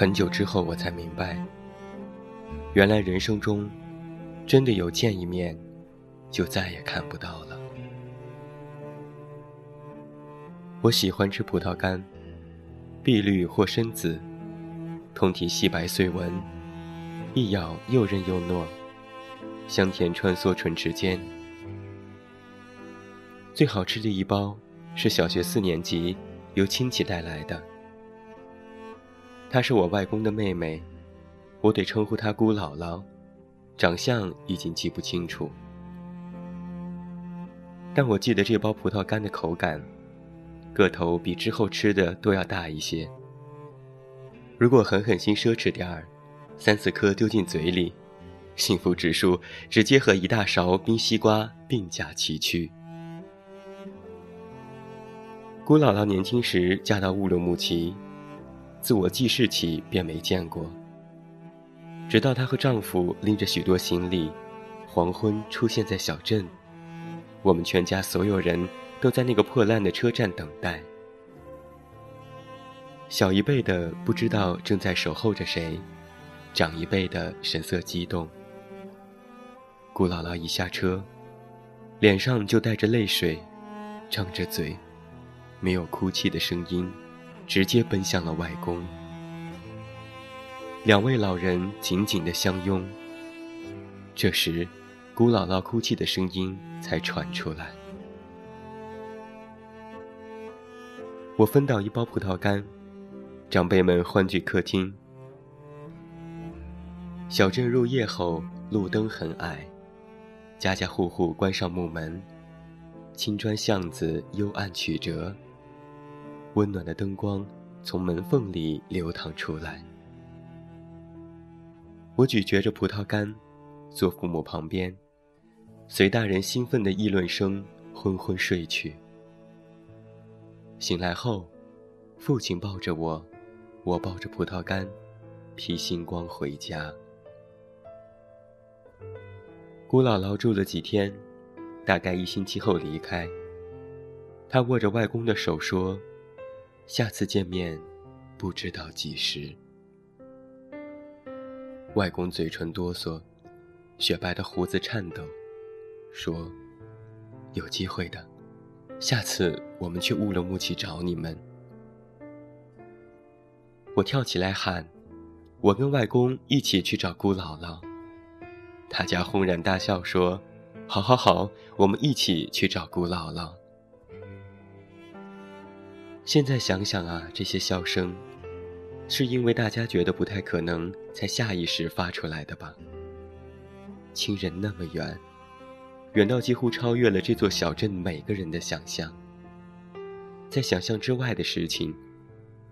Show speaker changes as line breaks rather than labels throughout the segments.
很久之后，我才明白，原来人生中真的有见一面就再也看不到了。我喜欢吃葡萄干，碧绿或深紫，通体细白碎纹，一咬又韧又糯，香甜穿梭唇齿间。最好吃的一包是小学四年级由亲戚带来的。她是我外公的妹妹，我得称呼她姑姥姥，长相已经记不清楚，但我记得这包葡萄干的口感，个头比之后吃的都要大一些。如果狠狠心奢侈点儿，三四颗丢进嘴里，幸福指数直接和一大勺冰西瓜并驾齐驱。姑姥姥年轻时嫁到乌鲁木齐。自我记事起便没见过，直到她和丈夫拎着许多行李，黄昏出现在小镇，我们全家所有人都在那个破烂的车站等待。小一辈的不知道正在守候着谁，长一辈的神色激动。顾姥姥一下车，脸上就带着泪水，张着嘴，没有哭泣的声音。直接奔向了外公，两位老人紧紧的相拥。这时，姑姥姥哭泣的声音才传出来。我分到一包葡萄干，长辈们欢聚客厅。小镇入夜后，路灯很矮，家家户户关上木门，青砖巷子幽暗曲折。温暖的灯光从门缝里流淌出来。我咀嚼着葡萄干，坐父母旁边，随大人兴奋的议论声昏昏睡去。醒来后，父亲抱着我，我抱着葡萄干，披星光回家。姑姥姥住了几天，大概一星期后离开。她握着外公的手说。下次见面，不知道几时。外公嘴唇哆嗦，雪白的胡子颤抖，说：“有机会的，下次我们去乌鲁木齐找你们。”我跳起来喊：“我跟外公一起去找姑姥姥。”大家轰然大笑，说：“好好好，我们一起去找姑姥姥。”现在想想啊，这些笑声，是因为大家觉得不太可能，才下意识发出来的吧？亲人那么远，远到几乎超越了这座小镇每个人的想象。在想象之外的事情，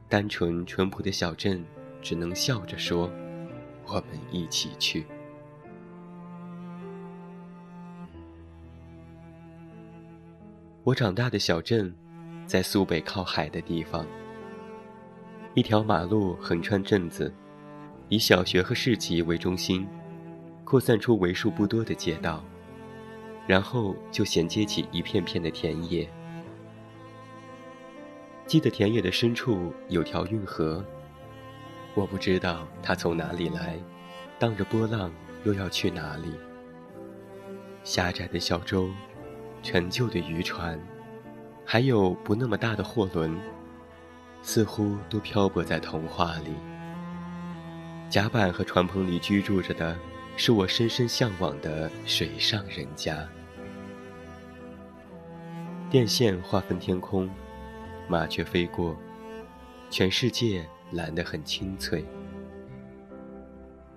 单纯淳朴的小镇只能笑着说：“我们一起去。”我长大的小镇。在苏北靠海的地方，一条马路横穿镇子，以小学和市集为中心，扩散出为数不多的街道，然后就衔接起一片片的田野。记得田野的深处有条运河，我不知道它从哪里来，荡着波浪又要去哪里。狭窄的小舟，陈旧的渔船。还有不那么大的货轮，似乎都漂泊在童话里。甲板和船棚里居住着的，是我深深向往的水上人家。电线划分天空，麻雀飞过，全世界蓝得很清脆。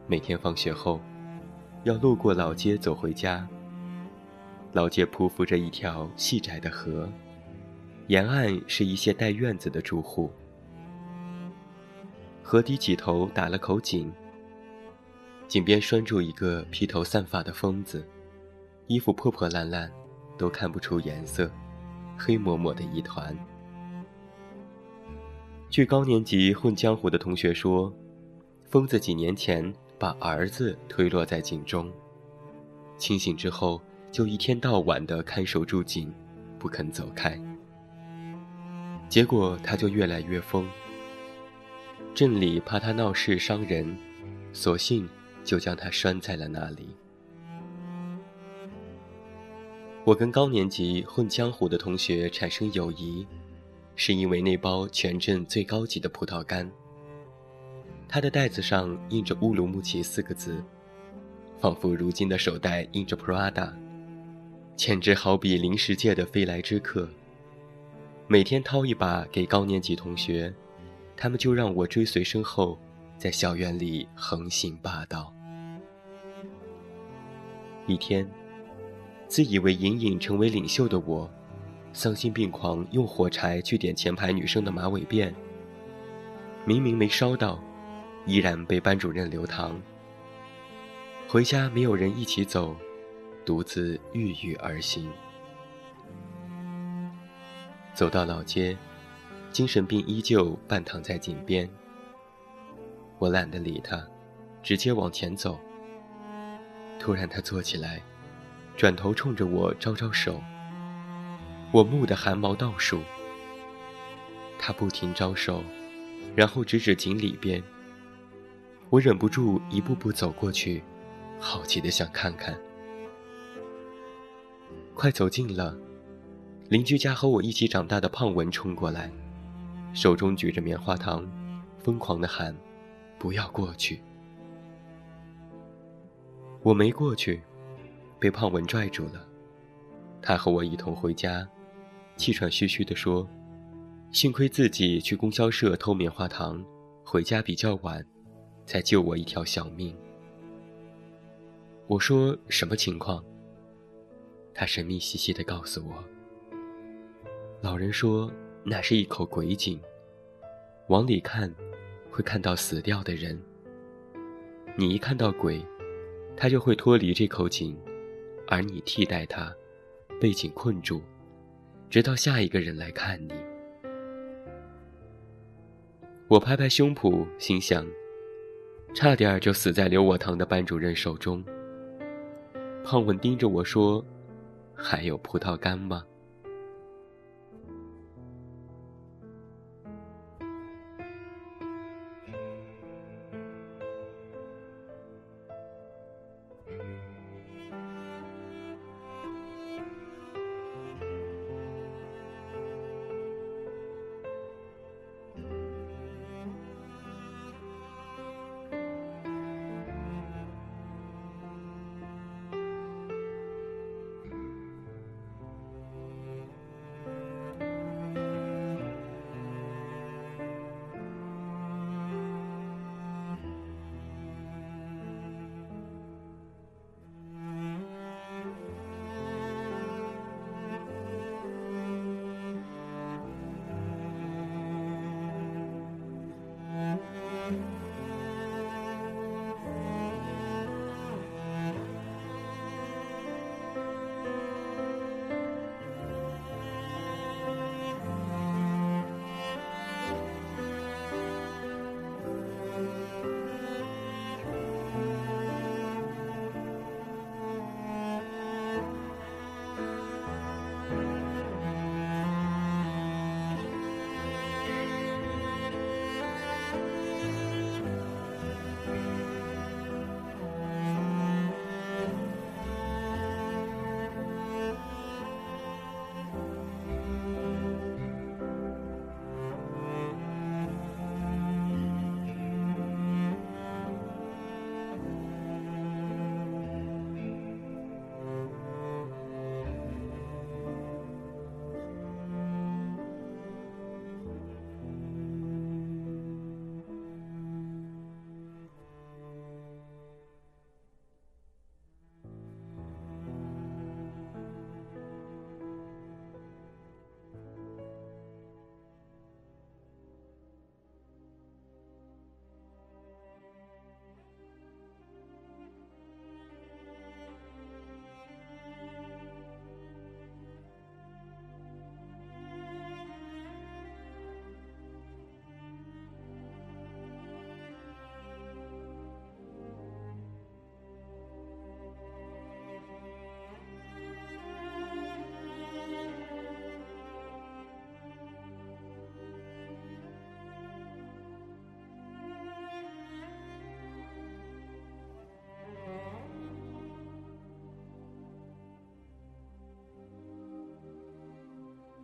每天放学后，要路过老街走回家。老街匍匐着一条细窄的河。沿岸是一些带院子的住户。河堤几头打了口井，井边拴住一个披头散发的疯子，衣服破破烂烂，都看不出颜色，黑抹抹的一团。据高年级混江湖的同学说，疯子几年前把儿子推落在井中，清醒之后就一天到晚的看守住井，不肯走开。结果他就越来越疯。镇里怕他闹事伤人，索性就将他拴在了那里。我跟高年级混江湖的同学产生友谊，是因为那包全镇最高级的葡萄干。它的袋子上印着乌鲁木齐四个字，仿佛如今的手袋印着 Prada，简直好比零食界的飞来之客。每天掏一把给高年级同学，他们就让我追随身后，在校园里横行霸道。一天。自以为隐隐成为领袖的我，丧心病狂用火柴去点前排女生的马尾辫。明明没烧到，依然被班主任留堂。回家没有人一起走，独自郁郁而行。走到老街，精神病依旧半躺在井边。我懒得理他，直接往前走。突然，他坐起来。转头冲着我招招手，我蓦地汗毛倒竖。他不停招手，然后指指井里边。我忍不住一步步走过去，好奇的想看看。快走近了，邻居家和我一起长大的胖文冲过来，手中举着棉花糖，疯狂地喊：“不要过去！”我没过去。被胖文拽住了，他和我一同回家，气喘吁吁地说：“幸亏自己去供销社偷棉花糖，回家比较晚，才救我一条小命。”我说：“什么情况？”他神秘兮兮地告诉我：“老人说那是一口鬼井，往里看，会看到死掉的人。你一看到鬼，他就会脱离这口井。”而你替代他，被井困住，直到下一个人来看你。我拍拍胸脯，心想：差点就死在留我堂的班主任手中。胖文盯着我说：“还有葡萄干吗？”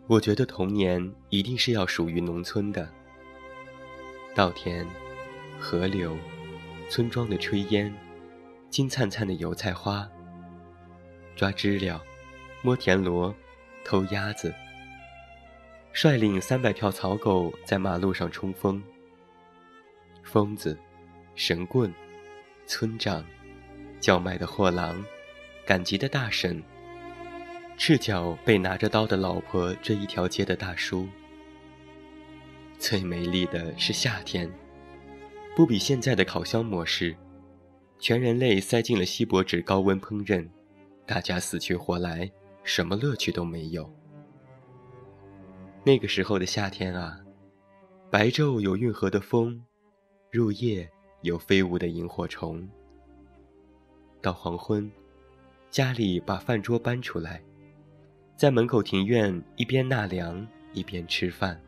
我觉得童年一定是要属于农村的，稻田、河流、村庄的炊烟、金灿灿的油菜花、抓知了、摸田螺、偷鸭子、率领三百条草狗在马路上冲锋、疯子、神棍、村长、叫卖的货郎、赶集的大婶。赤脚被拿着刀的老婆，这一条街的大叔。最美丽的是夏天，不比现在的烤箱模式，全人类塞进了锡箔纸高温烹饪，大家死去活来，什么乐趣都没有。那个时候的夏天啊，白昼有运河的风，入夜有飞舞的萤火虫。到黄昏，家里把饭桌搬出来。在门口庭院一边纳凉一边吃饭，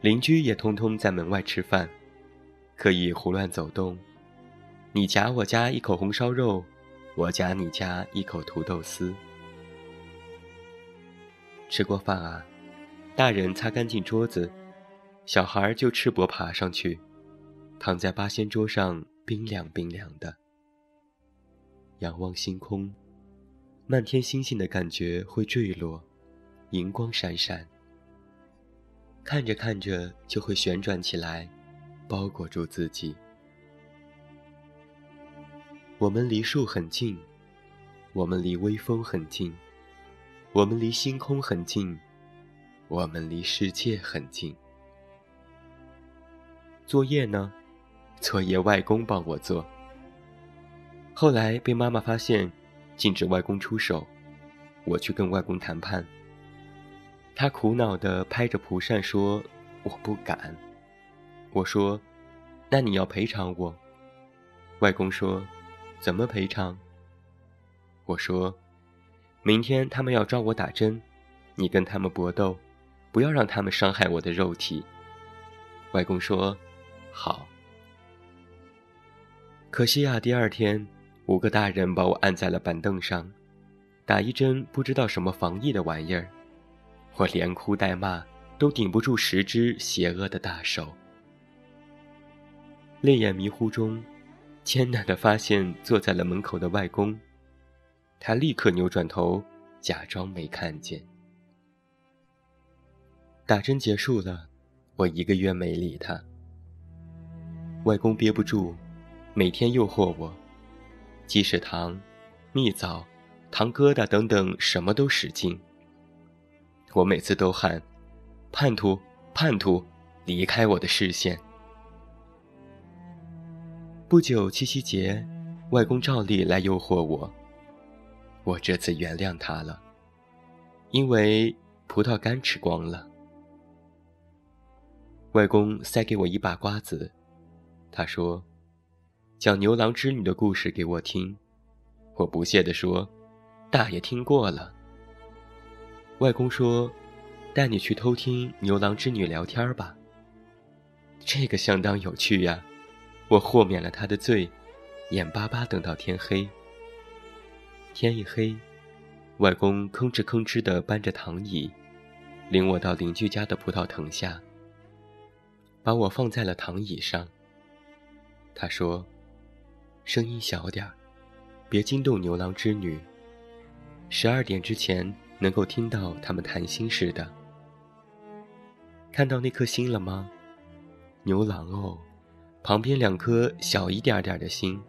邻居也通通在门外吃饭，可以胡乱走动。你夹我家一口红烧肉，我夹你家一口土豆丝。吃过饭啊，大人擦干净桌子，小孩就赤膊爬上去，躺在八仙桌上，冰凉冰凉的，仰望星空。漫天星星的感觉会坠落，银光闪闪。看着看着就会旋转起来，包裹住自己。我们离树很近，我们离微风很近，我们离星空很近，我们离世界很近。作业呢？作业外公帮我做。后来被妈妈发现。禁止外公出手，我去跟外公谈判。他苦恼地拍着蒲扇说：“我不敢。”我说：“那你要赔偿我。”外公说：“怎么赔偿？”我说：“明天他们要抓我打针，你跟他们搏斗，不要让他们伤害我的肉体。”外公说：“好。”可惜啊，第二天。五个大人把我按在了板凳上，打一针不知道什么防疫的玩意儿，我连哭带骂都顶不住十只邪恶的大手。泪眼迷糊中，艰难地发现坐在了门口的外公，他立刻扭转头，假装没看见。打针结束了，我一个月没理他。外公憋不住，每天诱惑我。鸡屎糖、蜜枣、糖疙瘩等等，什么都使劲。我每次都喊：“叛徒，叛徒，离开我的视线！”不久七夕节，外公照例来诱惑我。我这次原谅他了，因为葡萄干吃光了。外公塞给我一把瓜子，他说。讲牛郎织女的故事给我听，我不屑地说：“大爷听过了。”外公说：“带你去偷听牛郎织女聊天吧。”这个相当有趣呀，我豁免了他的罪，眼巴巴等到天黑。天一黑，外公吭哧吭哧地搬着躺椅，领我到邻居家的葡萄藤下，把我放在了躺椅上。他说。声音小点儿，别惊动牛郎织女。十二点之前能够听到他们谈心似的。看到那颗心了吗？牛郎哦，旁边两颗小一点点的心，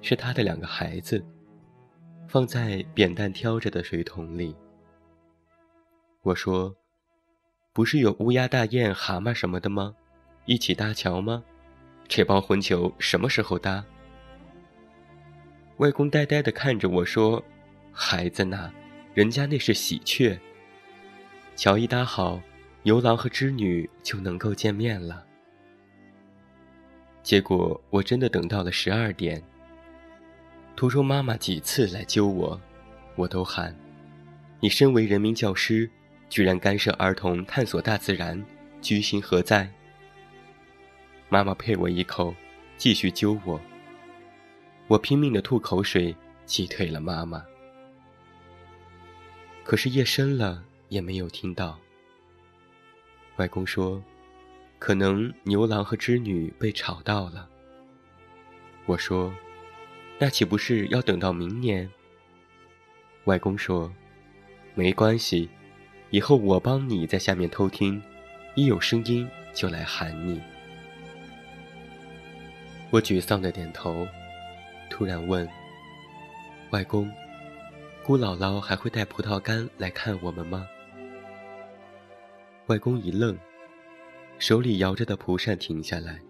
是他的两个孩子，放在扁担挑着的水桶里。我说，不是有乌鸦、大雁、蛤蟆什么的吗？一起搭桥吗？这帮混球什么时候搭？外公呆呆地看着我说：“孩子呐，人家那是喜鹊。桥一搭好，牛郎和织女就能够见面了。”结果我真的等到了十二点。途中妈妈几次来揪我，我都喊：“你身为人民教师，居然干涉儿童探索大自然，居心何在？”妈妈配我一口，继续揪我。我拼命的吐口水，击退了妈妈。可是夜深了，也没有听到。外公说：“可能牛郎和织女被吵到了。”我说：“那岂不是要等到明年？”外公说：“没关系，以后我帮你在下面偷听，一有声音就来喊你。”我沮丧的点头，突然问：“外公，姑姥姥还会带葡萄干来看我们吗？”外公一愣，手里摇着的蒲扇停下来，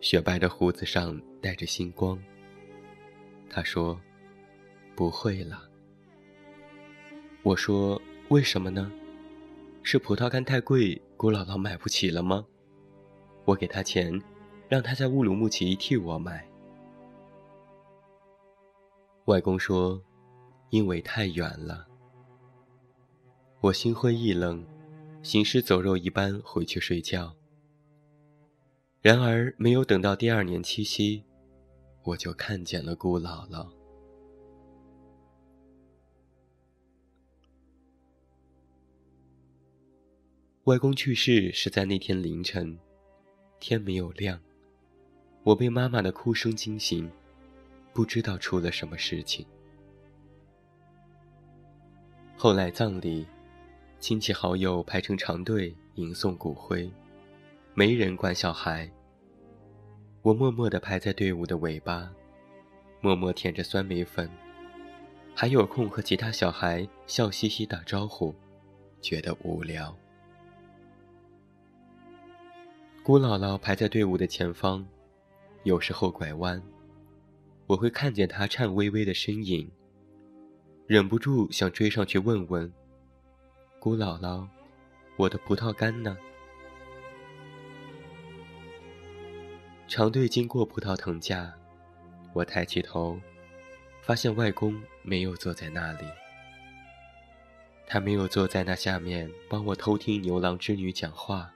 雪白的胡子上带着星光。他说：“不会了。”我说：“为什么呢？是葡萄干太贵，姑姥姥买不起了吗？我给她钱，让她在乌鲁木齐替我买。”外公说：“因为太远了。”我心灰意冷，行尸走肉一般回去睡觉。然而，没有等到第二年七夕，我就看见了姑姥姥。外公去世是在那天凌晨，天没有亮，我被妈妈的哭声惊醒，不知道出了什么事情。后来葬礼，亲戚好友排成长队迎送骨灰，没人管小孩。我默默地排在队伍的尾巴，默默舔着酸梅粉，还有空和其他小孩笑嘻嘻打招呼，觉得无聊。姑姥姥排在队伍的前方，有时候拐弯，我会看见他颤巍巍的身影，忍不住想追上去问问：“姑姥姥，我的葡萄干呢？”长队经过葡萄藤架，我抬起头，发现外公没有坐在那里，他没有坐在那下面帮我偷听牛郎织女讲话。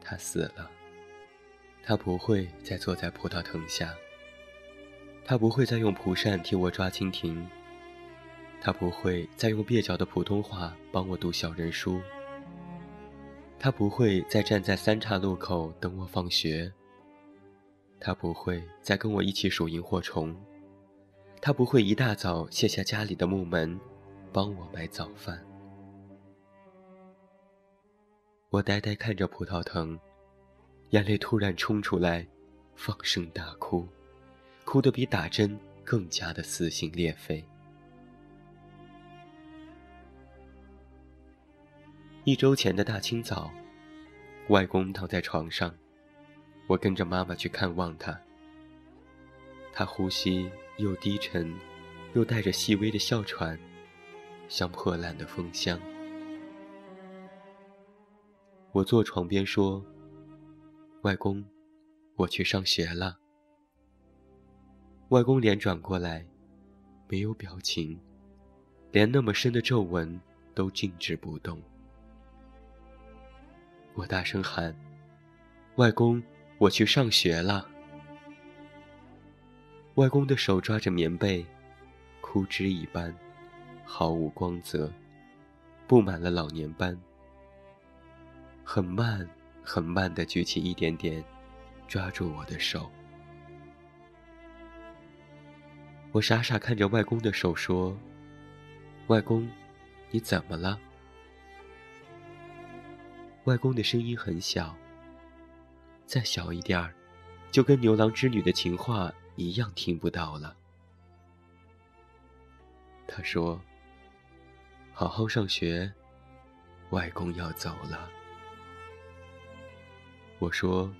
他死了，他不会再坐在葡萄藤下，他不会再用蒲扇替我抓蜻蜓，他不会再用蹩脚的普通话帮我读小人书，他不会再站在三岔路口等我放学，他不会再跟我一起数萤火虫，他不会一大早卸下家里的木门，帮我买早饭。我呆呆看着葡萄藤，眼泪突然冲出来，放声大哭，哭得比打针更加的撕心裂肺。一周前的大清早，外公躺在床上，我跟着妈妈去看望他。他呼吸又低沉，又带着细微的哮喘，像破烂的风箱。我坐床边说：“外公，我去上学了。”外公脸转过来，没有表情，连那么深的皱纹都静止不动。我大声喊：“外公，我去上学了。”外公的手抓着棉被，枯枝一般，毫无光泽，布满了老年斑。很慢，很慢地举起一点点，抓住我的手。我傻傻看着外公的手，说：“外公，你怎么了？”外公的声音很小，再小一点儿，就跟牛郎织女的情话一样听不到了。他说：“好好上学，外公要走了。”我说：“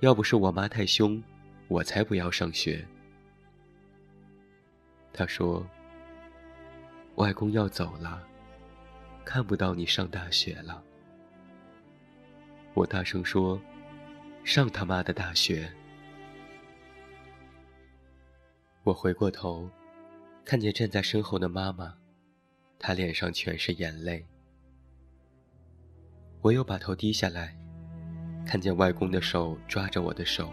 要不是我妈太凶，我才不要上学。”他说：“外公要走了，看不到你上大学了。”我大声说：“上他妈的大学！”我回过头，看见站在身后的妈妈，她脸上全是眼泪。我又把头低下来。看见外公的手抓着我的手，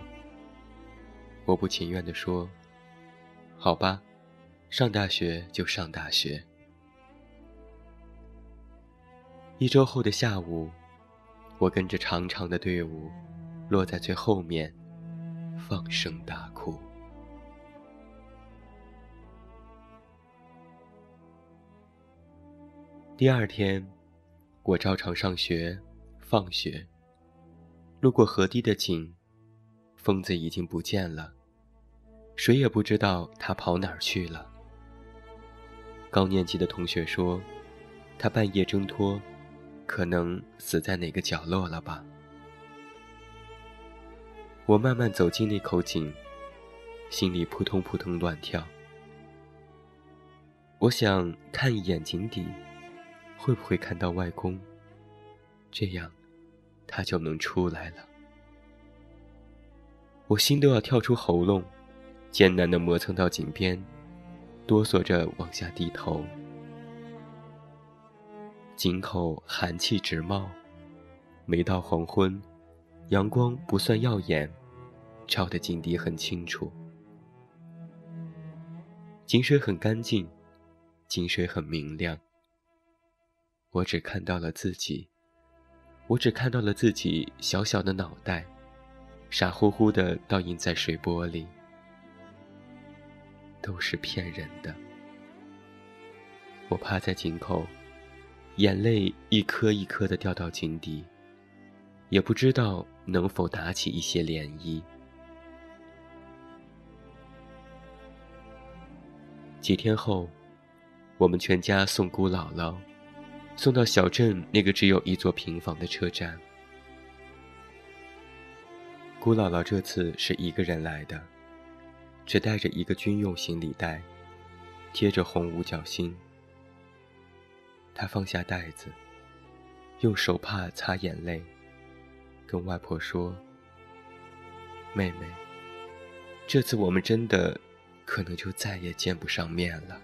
我不情愿地说：“好吧，上大学就上大学。”一周后的下午，我跟着长长的队伍，落在最后面，放声大哭。第二天，我照常上学，放学。路过河堤的井，疯子已经不见了，谁也不知道他跑哪儿去了。高年级的同学说，他半夜挣脱，可能死在哪个角落了吧。我慢慢走进那口井，心里扑通扑通乱跳。我想看一眼井底。会不会看到外公？这样，他就能出来了。我心都要跳出喉咙，艰难地磨蹭到井边，哆嗦着往下低头。井口寒气直冒，每到黄昏，阳光不算耀眼，照得井底很清楚。井水很干净，井水很明亮。我只看到了自己，我只看到了自己小小的脑袋，傻乎乎的倒映在水波里，都是骗人的。我趴在井口，眼泪一颗一颗的掉到井底，也不知道能否打起一些涟漪。几天后，我们全家送姑姥姥。送到小镇那个只有一座平房的车站。姑姥姥这次是一个人来的，只带着一个军用行李袋，贴着红五角星。她放下袋子，用手帕擦眼泪，跟外婆说：“妹妹，这次我们真的可能就再也见不上面了。”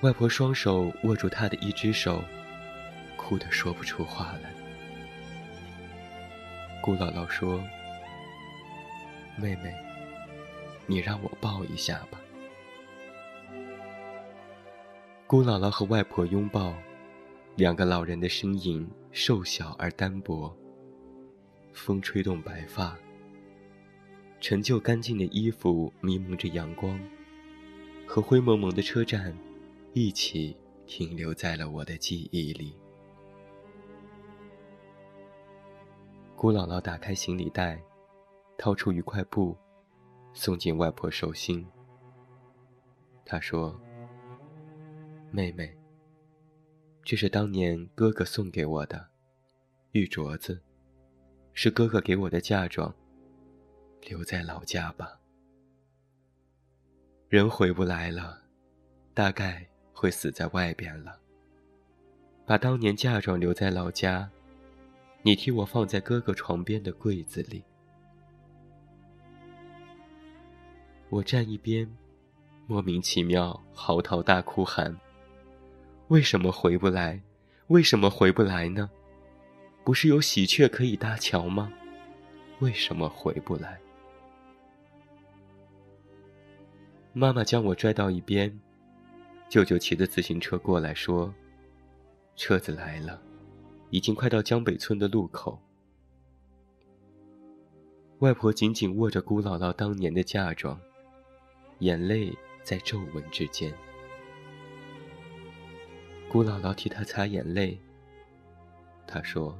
外婆双手握住他的一只手，哭得说不出话来。姑姥姥说：“妹妹，你让我抱一下吧。”姑姥姥和外婆拥抱，两个老人的身影瘦小而单薄。风吹动白发，陈旧干净的衣服迷蒙着阳光，和灰蒙蒙的车站。一起停留在了我的记忆里。姑姥姥打开行李袋，掏出一块布，送进外婆手心。她说：“妹妹，这是当年哥哥送给我的玉镯子，是哥哥给我的嫁妆，留在老家吧。人回不来了，大概……”会死在外边了。把当年嫁妆留在老家，你替我放在哥哥床边的柜子里。我站一边，莫名其妙嚎啕大哭喊：“为什么回不来？为什么回不来呢？不是有喜鹊可以搭桥吗？为什么回不来？”妈妈将我拽到一边。舅舅骑着自行车过来，说：“车子来了，已经快到江北村的路口。”外婆紧紧握着姑姥姥当年的嫁妆，眼泪在皱纹之间。姑姥姥替她擦眼泪。她说：“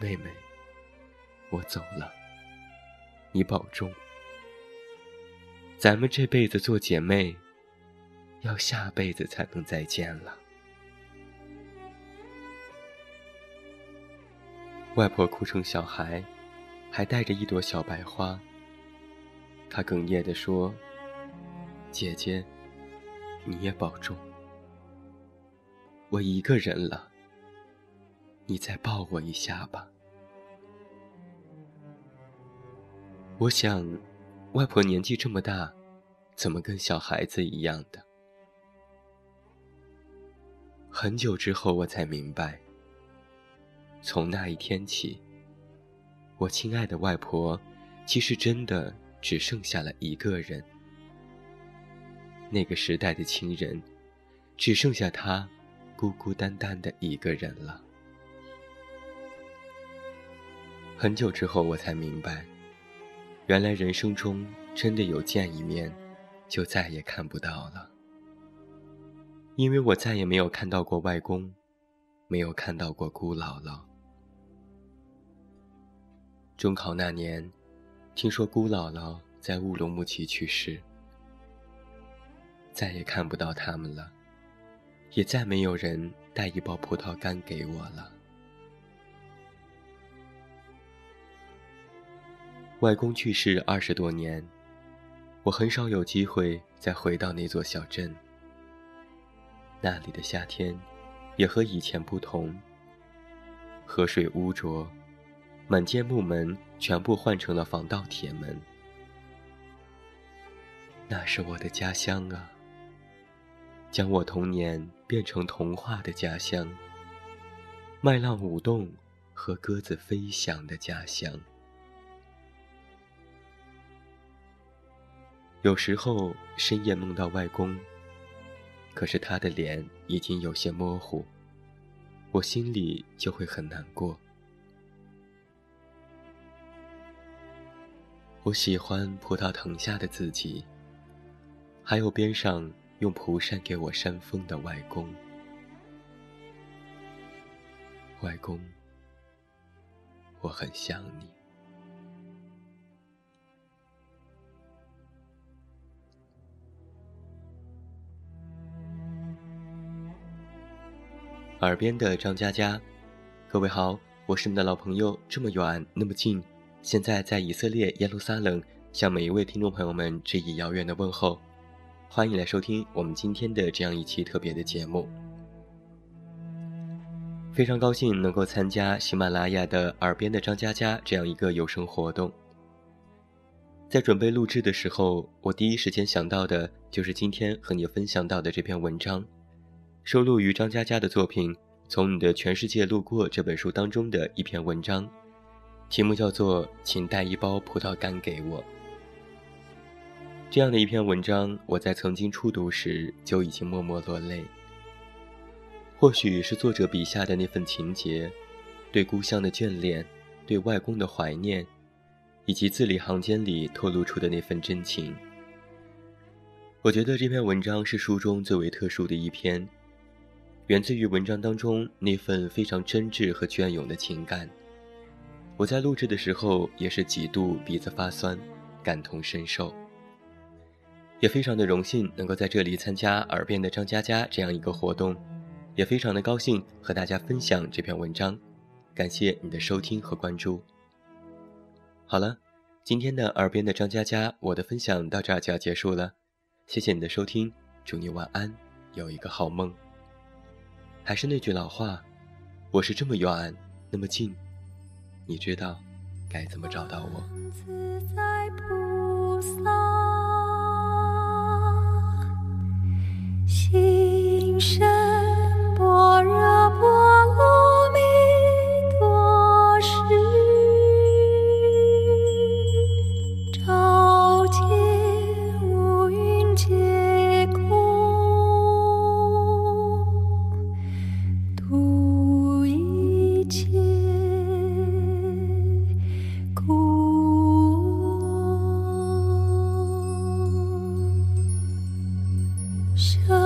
妹妹，我走了，你保重。咱们这辈子做姐妹。”要下辈子才能再见了。外婆哭成小孩，还带着一朵小白花。他哽咽地说：“姐姐，你也保重。我一个人了，你再抱我一下吧。”我想，外婆年纪这么大，怎么跟小孩子一样的？很久之后，我才明白，从那一天起，我亲爱的外婆，其实真的只剩下了一个人。那个时代的亲人，只剩下他，孤孤单单的一个人了。很久之后，我才明白，原来人生中真的有见一面，就再也看不到了。因为我再也没有看到过外公，没有看到过姑姥姥。中考那年，听说姑姥姥在乌鲁木齐去世，再也看不到他们了，也再没有人带一包葡萄干给我了。外公去世二十多年，我很少有机会再回到那座小镇。那里的夏天，也和以前不同。河水污浊，满街木门全部换成了防盗铁门。那是我的家乡啊，将我童年变成童话的家乡，麦浪舞动和鸽子飞翔的家乡。有时候深夜梦到外公，可是他的脸已经有些模糊，我心里就会很难过。我喜欢葡萄藤下的自己，还有边上用蒲扇给我扇风的外公。外公，我很想你。耳边的张佳佳，各位好，我是你们的老朋友，这么远那么近，现在在以色列耶路撒冷，向每一位听众朋友们致以遥远的问候，欢迎来收听我们今天的这样一期特别的节目。非常高兴能够参加喜马拉雅的耳边的张佳佳这样一个有声活动。在准备录制的时候，我第一时间想到的就是今天和你分享到的这篇文章。收录于张嘉佳的作品《从你的全世界路过》这本书当中的一篇文章，题目叫做《请带一包葡萄干给我》。这样的一篇文章，我在曾经初读时就已经默默落泪。或许是作者笔下的那份情节，对故乡的眷恋，对外公的怀念，以及字里行间里透露出的那份真情。我觉得这篇文章是书中最为特殊的一篇。源自于文章当中那份非常真挚和隽永的情感，我在录制的时候也是几度鼻子发酸，感同身受。也非常的荣幸能够在这里参加耳边的张佳佳这样一个活动，也非常的高兴和大家分享这篇文章。感谢你的收听和关注。好了，今天的耳边的张佳佳，我的分享到这儿就要结束了，谢谢你的收听，祝你晚安，有一个好梦。还是那句老话，我是这么远，那么近，你知道该怎么找到我？心声。是故空中。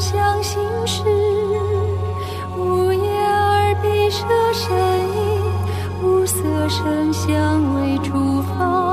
相信是无眼耳鼻舌身意无色声香味触法